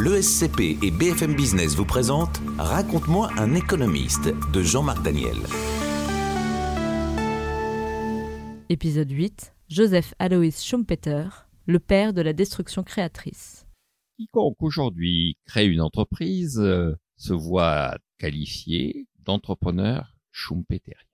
L'ESCP et BFM Business vous présentent Raconte-moi un économiste de Jean-Marc Daniel. Épisode 8 Joseph Alois Schumpeter, le père de la destruction créatrice. Quiconque aujourd'hui crée une entreprise euh, se voit qualifié d'entrepreneur schumpeterien.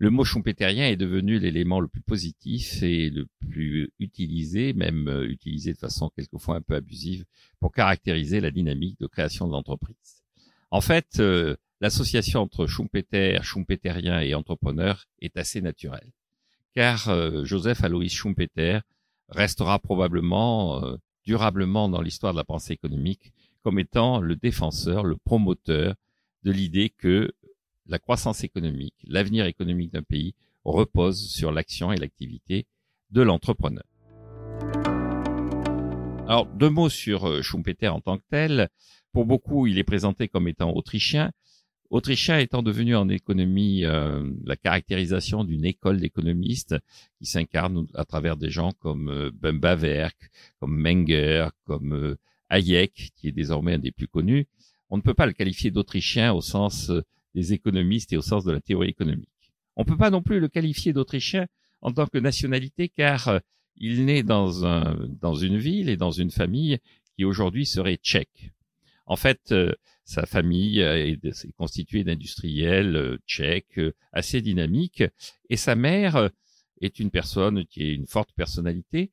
Le mot schumpeterien est devenu l'élément le plus positif et le plus utilisé, même euh, utilisé de façon quelquefois un peu abusive, pour caractériser la dynamique de création de l'entreprise. En fait, euh, l'association entre Schumpeter, schumpeterien et entrepreneur est assez naturelle, car euh, Joseph Alois Schumpeter restera probablement durablement dans l'histoire de la pensée économique comme étant le défenseur, le promoteur de l'idée que la croissance économique, l'avenir économique d'un pays repose sur l'action et l'activité de l'entrepreneur. Alors, deux mots sur euh, Schumpeter en tant que tel. Pour beaucoup, il est présenté comme étant autrichien. Autrichien étant devenu en économie euh, la caractérisation d'une école d'économistes qui s'incarne à travers des gens comme euh, comme Menger, comme Hayek, qui est désormais un des plus connus. On ne peut pas le qualifier d'autrichien au sens économistes et au sens de la théorie économique. On ne peut pas non plus le qualifier d'Autrichien en tant que nationalité car euh, il naît dans, un, dans une ville et dans une famille qui aujourd'hui serait tchèque. En fait, euh, sa famille est, constituée d'industriels euh, tchèques assez dynamiques et sa mère est une personne qui est une forte personnalité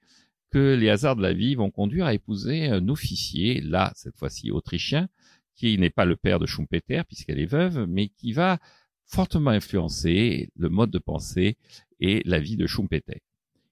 que les hasards de la vie vont conduire à épouser un officier, là cette fois-ci autrichien, qui n'est pas le père de Schumpeter puisqu'elle est veuve, mais qui va fortement influencer le mode de pensée et la vie de Schumpeter.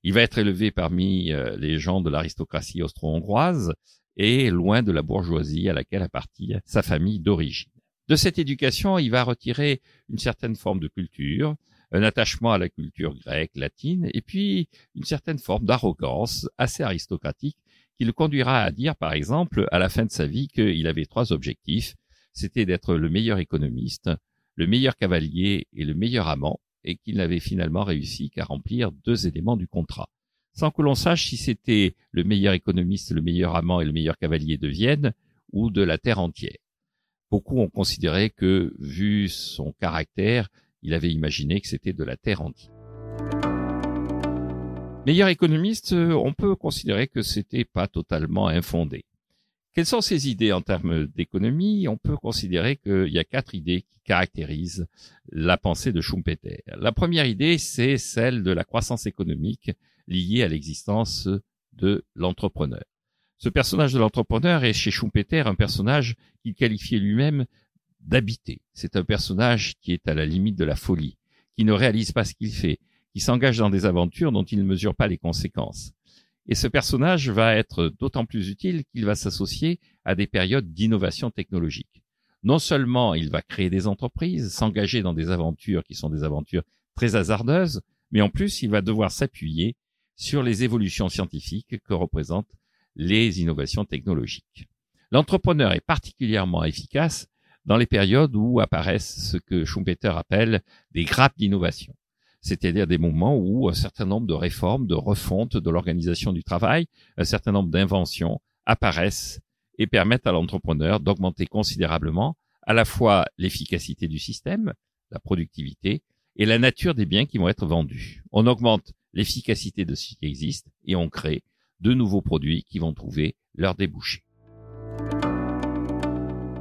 Il va être élevé parmi euh, les gens de l'aristocratie austro-hongroise et loin de la bourgeoisie à laquelle appartient sa famille d'origine. De cette éducation, il va retirer une certaine forme de culture, un attachement à la culture grecque, latine, et puis une certaine forme d'arrogance assez aristocratique qui le conduira à dire, par exemple, à la fin de sa vie, qu'il avait trois objectifs. C'était d'être le meilleur économiste, le meilleur cavalier et le meilleur amant, et qu'il n'avait finalement réussi qu'à remplir deux éléments du contrat. Sans que l'on sache si c'était le meilleur économiste, le meilleur amant et le meilleur cavalier de Vienne, ou de la terre entière. Beaucoup ont considéré que, vu son caractère, il avait imaginé que c'était de la terre entière. Meilleur économiste, euh, on peut considérer que c'était pas totalement infondé. Quelles sont ces idées en termes d'économie? On peut considérer qu'il y a quatre idées qui caractérisent la pensée de Schumpeter. La première idée, c'est celle de la croissance économique liée à l'existence de l'entrepreneur. Ce personnage de l'entrepreneur est chez Schumpeter un personnage qu'il qualifiait lui-même d'habité. C'est un personnage qui est à la limite de la folie, qui ne réalise pas ce qu'il fait, qui s'engage dans des aventures dont il ne mesure pas les conséquences. Et ce personnage va être d'autant plus utile qu'il va s'associer à des périodes d'innovation technologique. Non seulement il va créer des entreprises, s'engager dans des aventures qui sont des aventures très hasardeuses, mais en plus il va devoir s'appuyer sur les évolutions scientifiques que représentent les innovations technologiques. L'entrepreneur est particulièrement efficace dans les périodes où apparaissent ce que Schumpeter appelle des grappes d'innovation c'est-à-dire des moments où un certain nombre de réformes, de refontes de l'organisation du travail, un certain nombre d'inventions apparaissent et permettent à l'entrepreneur d'augmenter considérablement à la fois l'efficacité du système, la productivité et la nature des biens qui vont être vendus. On augmente l'efficacité de ce qui existe et on crée de nouveaux produits qui vont trouver leur débouché.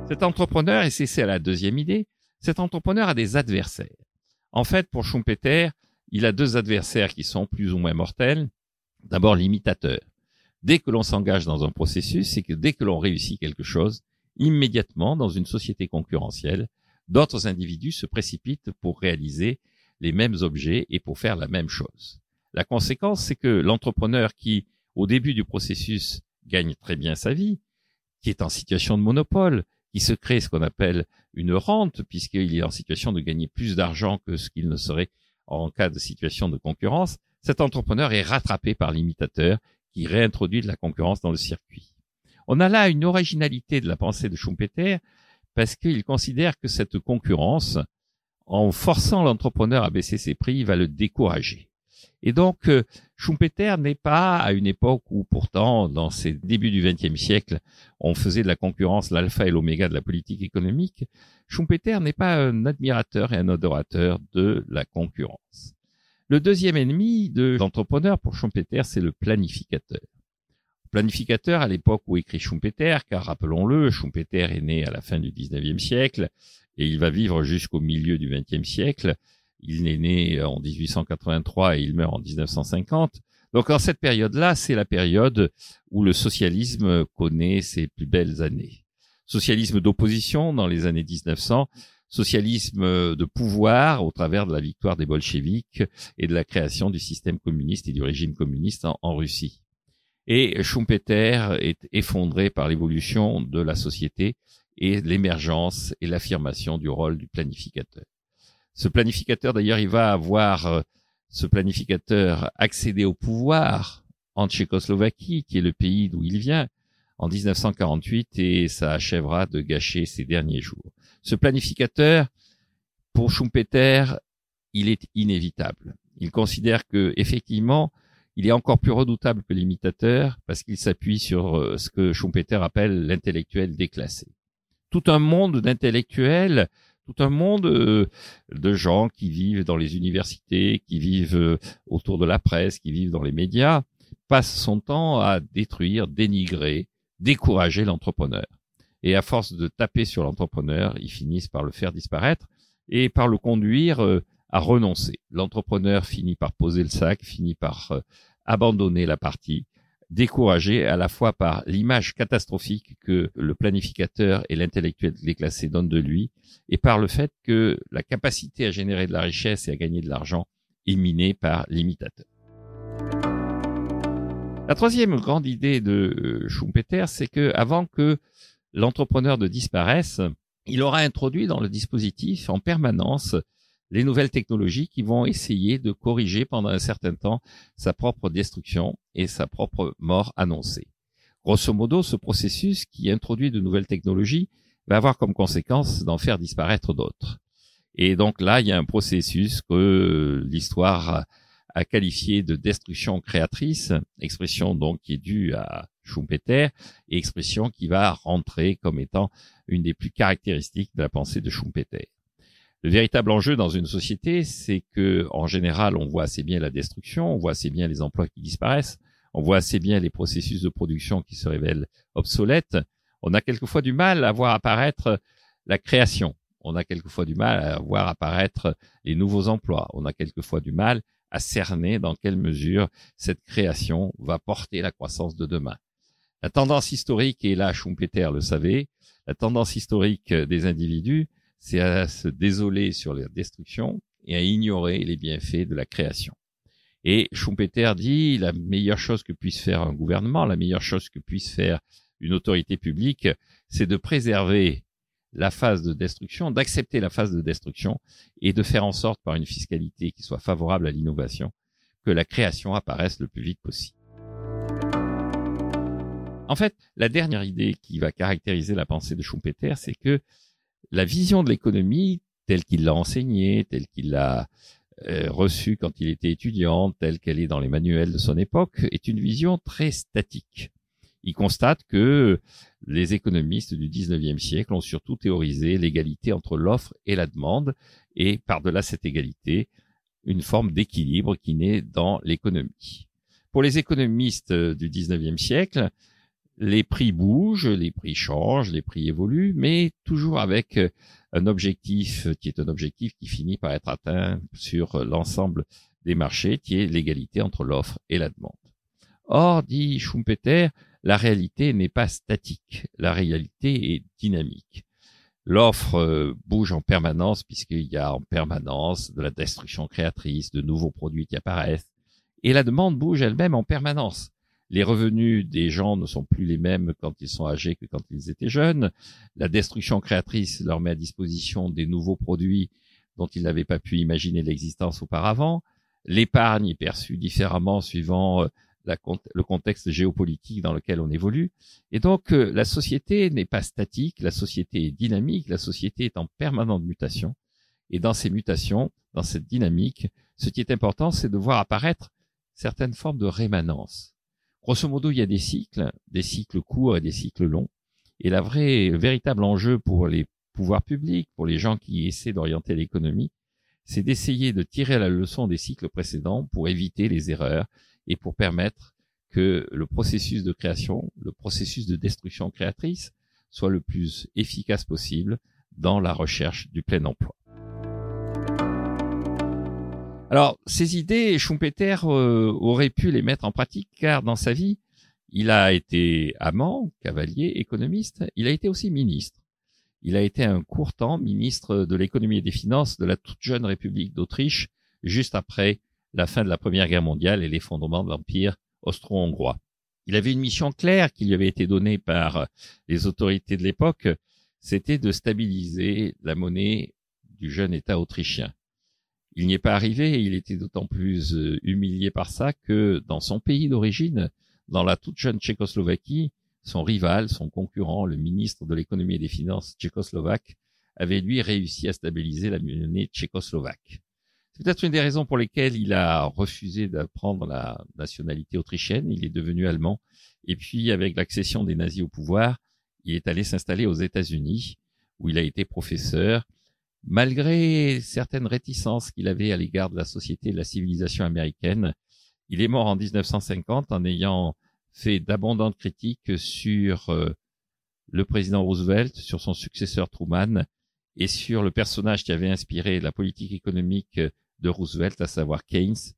Cet entrepreneur, et c'est la deuxième idée, cet entrepreneur a des adversaires. En fait, pour Schumpeter, il a deux adversaires qui sont plus ou moins mortels. D'abord, l'imitateur. Dès que l'on s'engage dans un processus, c'est que dès que l'on réussit quelque chose, immédiatement, dans une société concurrentielle, d'autres individus se précipitent pour réaliser les mêmes objets et pour faire la même chose. La conséquence, c'est que l'entrepreneur qui, au début du processus, gagne très bien sa vie, qui est en situation de monopole, qui se crée ce qu'on appelle une rente, puisqu'il est en situation de gagner plus d'argent que ce qu'il ne serait en cas de situation de concurrence, cet entrepreneur est rattrapé par l'imitateur qui réintroduit de la concurrence dans le circuit. On a là une originalité de la pensée de Schumpeter parce qu'il considère que cette concurrence, en forçant l'entrepreneur à baisser ses prix, va le décourager. Et donc, euh, Schumpeter n'est pas à une époque où pourtant, dans ces débuts du XXe siècle, on faisait de la concurrence l'alpha et l'oméga de la politique économique. Schumpeter n'est pas un admirateur et un adorateur de la concurrence. Le deuxième ennemi de l'entrepreneur pour Schumpeter, c'est le planificateur. Planificateur à l'époque où écrit Schumpeter, car rappelons-le, Schumpeter est né à la fin du XIXe siècle et il va vivre jusqu'au milieu du XXe siècle. Il est né en 1883 et il meurt en 1950. Donc en cette période-là, c'est la période où le socialisme connaît ses plus belles années. Socialisme d'opposition dans les années 1900, socialisme de pouvoir au travers de la victoire des bolcheviks et de la création du système communiste et du régime communiste en, Russie. Et Schumpeter est effondré par l'évolution de la société et l'émergence et l'affirmation du rôle du planificateur. Ce planificateur, d'ailleurs, il va avoir euh, ce planificateur accéder au pouvoir en Tchécoslovaquie, qui est le pays d'où il vient, en 1948, et ça achèvera de gâcher ses derniers jours. Ce planificateur, pour Schumpeter, il est inévitable. Il considère que, effectivement, il est encore plus redoutable que l'imitateur parce qu'il s'appuie sur euh, ce que Schumpeter appelle l'intellectuel déclassé. Tout un monde d'intellectuels tout un monde euh, de gens qui vivent dans les universités, qui vivent euh, autour de la presse, qui vivent dans les médias, passe son temps à détruire, dénigrer, décourager l'entrepreneur. Et à force de taper sur l'entrepreneur, ils finissent par le faire disparaître et par le conduire euh, à renoncer. L'entrepreneur finit par poser le sac, finit par abandonner la partie découragé à la fois par l'image catastrophique que le planificateur et l'intellectuel déclassé donnent de lui, et par le fait que la capacité à générer de la richesse et à gagner de l'argent est minée par l'imitateur. La troisième grande idée de euh, Schumpeter, c'est que avant que l'entrepreneur ne disparaisse, il aura introduit dans le dispositif en permanence les nouvelles technologies qui vont essayer de corriger pendant un certain temps sa propre destruction et sa propre mort annoncée. Grosso modo, ce processus qui introduit de nouvelles technologies va avoir comme conséquence d'en faire disparaître d'autres. Et donc là, il y a un processus que l'histoire a qualifié de destruction créatrice, expression donc qui est due à Schumpeter, et expression qui va rentrer comme étant une des plus caractéristiques de la pensée de Schumpeter. Le véritable enjeu dans une société, c'est que, en général, on voit assez bien la destruction, on voit assez bien les emplois qui disparaissent, on voit assez bien les processus de production qui se révèlent obsolètes. On a quelquefois du mal à voir apparaître la création. On a quelquefois du mal à voir apparaître les nouveaux emplois. On a quelquefois du mal à cerner dans quelle mesure cette création va porter la croissance de demain. La tendance historique, et là Schumpeter le savait, la tendance historique des individus, c'est à se désoler sur la destruction et à ignorer les bienfaits de la création. Et Schumpeter dit la meilleure chose que puisse faire un gouvernement, la meilleure chose que puisse faire une autorité publique, c'est de préserver la phase de destruction, d'accepter la phase de destruction et de faire en sorte par une fiscalité qui soit favorable à l'innovation que la création apparaisse le plus vite possible. En fait, la dernière idée qui va caractériser la pensée de Schumpeter, c'est que la vision de l'économie telle qu'il l'a enseignée, telle qu'il l'a euh, reçue quand il était étudiant, telle qu'elle est dans les manuels de son époque, est une vision très statique. Il constate que les économistes du 19e siècle ont surtout théorisé l'égalité entre l'offre et la demande, et par-delà cette égalité, une forme d'équilibre qui naît dans l'économie. Pour les économistes du 19e siècle, les prix bougent, les prix changent, les prix évoluent, mais toujours avec euh, un objectif qui est un objectif qui finit par être atteint sur l'ensemble des marchés, qui est l'égalité entre l'offre et la demande. Or, dit Schumpeter, la réalité n'est pas statique, la réalité est dynamique. L'offre euh, bouge en permanence puisqu'il y a en permanence de la destruction créatrice, de nouveaux produits qui apparaissent, et la demande bouge elle-même en permanence les revenus des gens ne sont plus les mêmes quand ils sont âgés que quand ils étaient jeunes. La destruction créatrice leur met à disposition des nouveaux produits dont ils n'avaient pas pu imaginer l'existence auparavant. L'épargne est perçue différemment suivant euh, le contexte géopolitique dans lequel on évolue. Et donc, euh, la société n'est pas statique, la société est dynamique, la société est en permanente mutation. Et dans ces mutations, dans cette dynamique, ce qui est important, c'est de voir apparaître certaines formes de rémanence. Grosso modo, il y a des cycles, des cycles courts et des cycles longs. Et la vraie, le véritable enjeu pour les pouvoirs publics, pour les gens qui essaient d'orienter l'économie, c'est d'essayer de tirer la leçon des cycles précédents pour éviter les erreurs et pour permettre que le processus de création, le processus de destruction créatrice soit le plus efficace possible dans la recherche du plein emploi. Alors, ces idées, Schumpeter euh, aurait pu les mettre en pratique car dans sa vie, il a été amant, cavalier, économiste, il a été aussi ministre. Il a été un court temps ministre de l'économie et des finances de la toute jeune République d'Autriche, juste après la fin de la Première Guerre mondiale et l'effondrement de l'Empire austro-hongrois. Il avait une mission claire qui lui avait été donnée par les autorités de l'époque, c'était de stabiliser la monnaie du jeune État autrichien. Il n'y est pas arrivé et il était d'autant plus euh, humilié par ça que dans son pays d'origine, dans la toute jeune Tchécoslovaquie, son rival, son concurrent, le ministre de l'économie et des finances tchécoslovaque, avait lui réussi à stabiliser la monnaie tchécoslovaque. C'est peut-être une des raisons pour lesquelles il a refusé d'apprendre la nationalité autrichienne. Il est devenu allemand. Et puis, avec l'accession des nazis au pouvoir, il est allé s'installer aux États-Unis, où il a été professeur. Malgré certaines réticences qu'il avait à l'égard de la société et de la civilisation américaine, il est mort en 1950 en ayant fait d'abondantes critiques sur euh, le président Roosevelt, sur son successeur Truman et sur le personnage qui avait inspiré la politique économique de Roosevelt, à savoir Keynes.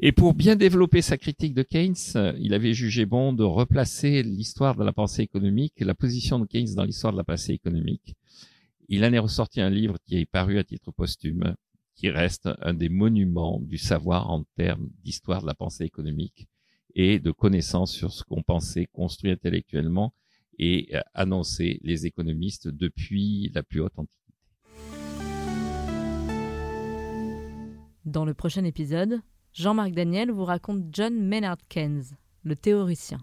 Et pour bien développer sa critique de Keynes, il avait jugé bon de replacer l'histoire de la pensée économique, la position de Keynes dans l'histoire de la pensée économique. Il en est ressorti un livre qui est paru à titre posthume, qui reste un des monuments du savoir en termes d'histoire de la pensée économique et de connaissances sur ce qu'on pensait construit intellectuellement et euh, annoncer les économistes depuis la plus haute antiquité. Dans le prochain épisode, Jean-Marc Daniel vous raconte John Maynard Keynes, le théoricien.